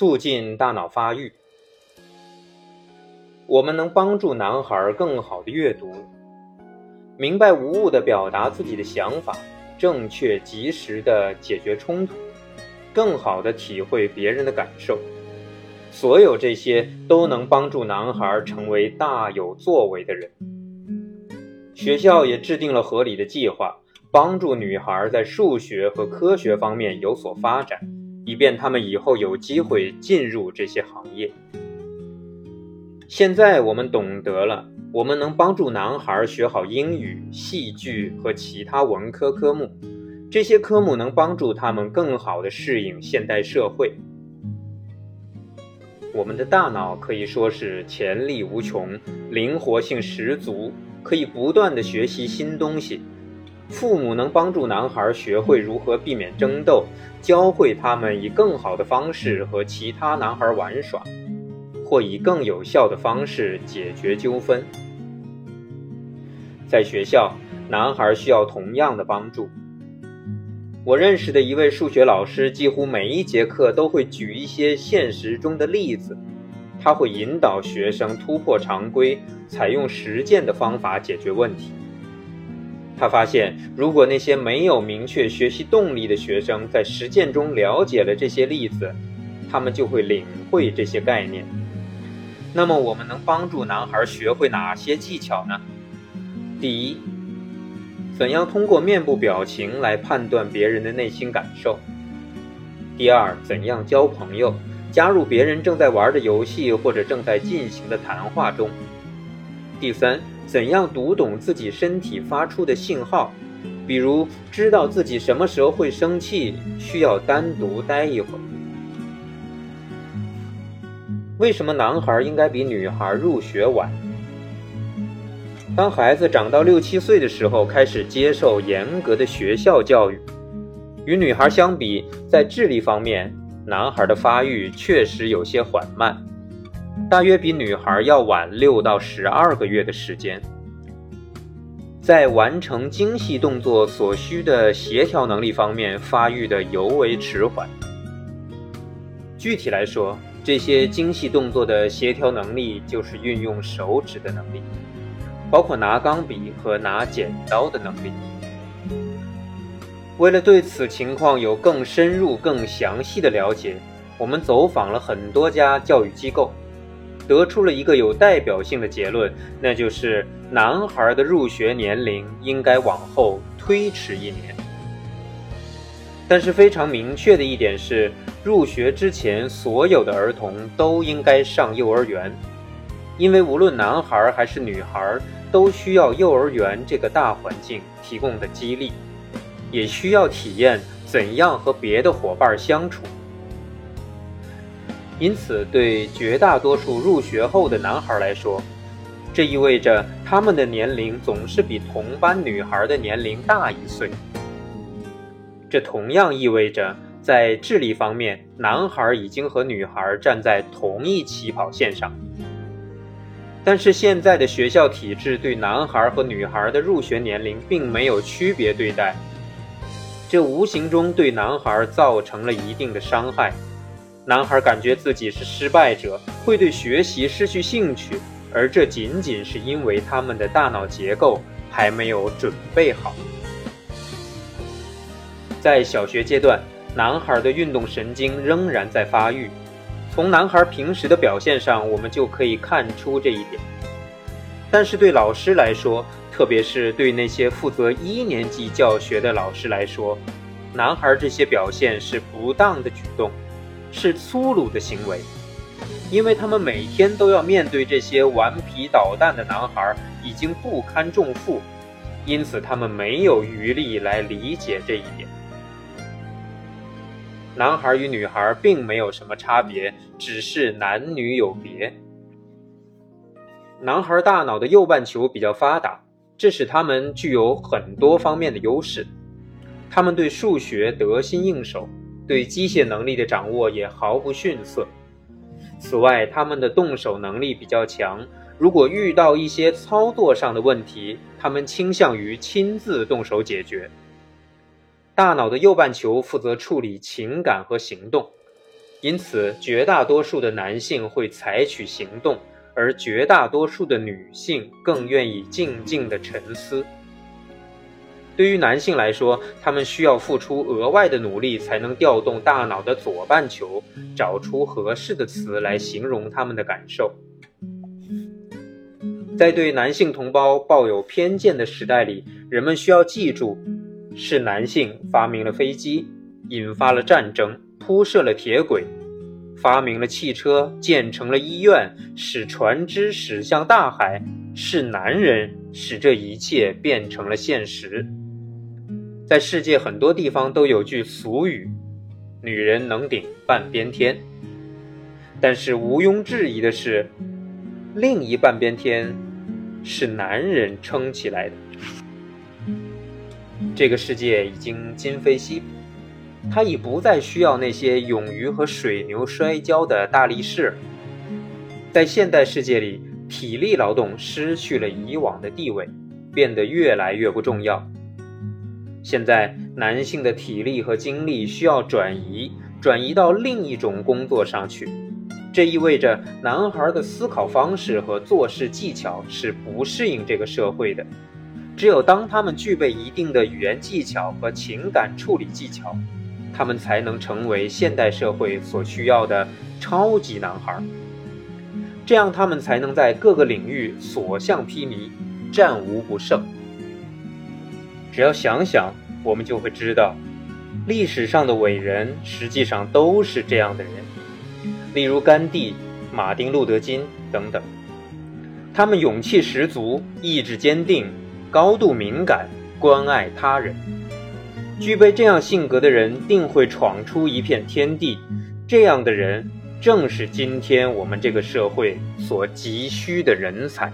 促进大脑发育。我们能帮助男孩更好的阅读，明白无误地表达自己的想法，正确及时地解决冲突，更好地体会别人的感受。所有这些都能帮助男孩成为大有作为的人。学校也制定了合理的计划，帮助女孩在数学和科学方面有所发展，以便他们以后有机会进入这些行业。现在我们懂得了，我们能帮助男孩学好英语、戏剧和其他文科科目，这些科目能帮助他们更好地适应现代社会。我们的大脑可以说是潜力无穷，灵活性十足，可以不断地学习新东西。父母能帮助男孩学会如何避免争斗，教会他们以更好的方式和其他男孩玩耍。或以更有效的方式解决纠纷。在学校，男孩需要同样的帮助。我认识的一位数学老师，几乎每一节课都会举一些现实中的例子，他会引导学生突破常规，采用实践的方法解决问题。他发现，如果那些没有明确学习动力的学生在实践中了解了这些例子，他们就会领会这些概念。那么我们能帮助男孩学会哪些技巧呢？第一，怎样通过面部表情来判断别人的内心感受？第二，怎样交朋友，加入别人正在玩的游戏或者正在进行的谈话中？第三，怎样读懂自己身体发出的信号，比如知道自己什么时候会生气，需要单独待一会儿？为什么男孩应该比女孩入学晚？当孩子长到六七岁的时候，开始接受严格的学校教育。与女孩相比，在智力方面，男孩的发育确实有些缓慢，大约比女孩要晚六到十二个月的时间。在完成精细动作所需的协调能力方面，发育的尤为迟缓。具体来说，这些精细动作的协调能力，就是运用手指的能力，包括拿钢笔和拿剪刀的能力。为了对此情况有更深入、更详细的了解，我们走访了很多家教育机构，得出了一个有代表性的结论，那就是男孩的入学年龄应该往后推迟一年。但是非常明确的一点是。入学之前，所有的儿童都应该上幼儿园，因为无论男孩还是女孩，都需要幼儿园这个大环境提供的激励，也需要体验怎样和别的伙伴相处。因此，对绝大多数入学后的男孩来说，这意味着他们的年龄总是比同班女孩的年龄大一岁。这同样意味着。在智力方面，男孩已经和女孩站在同一起跑线上。但是现在的学校体制对男孩和女孩的入学年龄并没有区别对待，这无形中对男孩造成了一定的伤害。男孩感觉自己是失败者，会对学习失去兴趣，而这仅仅是因为他们的大脑结构还没有准备好。在小学阶段。男孩的运动神经仍然在发育，从男孩平时的表现上，我们就可以看出这一点。但是对老师来说，特别是对那些负责一年级教学的老师来说，男孩这些表现是不当的举动，是粗鲁的行为，因为他们每天都要面对这些顽皮捣蛋的男孩，已经不堪重负，因此他们没有余力来理解这一点。男孩与女孩并没有什么差别，只是男女有别。男孩大脑的右半球比较发达，这使他们具有很多方面的优势。他们对数学得心应手，对机械能力的掌握也毫不逊色。此外，他们的动手能力比较强。如果遇到一些操作上的问题，他们倾向于亲自动手解决。大脑的右半球负责处理情感和行动，因此，绝大多数的男性会采取行动，而绝大多数的女性更愿意静静的沉思。对于男性来说，他们需要付出额外的努力，才能调动大脑的左半球，找出合适的词来形容他们的感受。在对男性同胞抱有偏见的时代里，人们需要记住，是男性发明了飞机，引发了战争。铺设了铁轨，发明了汽车，建成了医院，使船只驶向大海，是男人使这一切变成了现实。在世界很多地方都有句俗语：“女人能顶半边天。”但是毋庸置疑的是，另一半边天是男人撑起来的。这个世界已经今非昔。比。他已不再需要那些勇于和水牛摔跤的大力士。在现代世界里，体力劳动失去了以往的地位，变得越来越不重要。现在，男性的体力和精力需要转移，转移到另一种工作上去。这意味着，男孩的思考方式和做事技巧是不适应这个社会的。只有当他们具备一定的语言技巧和情感处理技巧。他们才能成为现代社会所需要的超级男孩，这样他们才能在各个领域所向披靡，战无不胜。只要想想，我们就会知道，历史上的伟人实际上都是这样的人，例如甘地、马丁·路德·金等等。他们勇气十足，意志坚定，高度敏感，关爱他人。具备这样性格的人，定会闯出一片天地。这样的人，正是今天我们这个社会所急需的人才。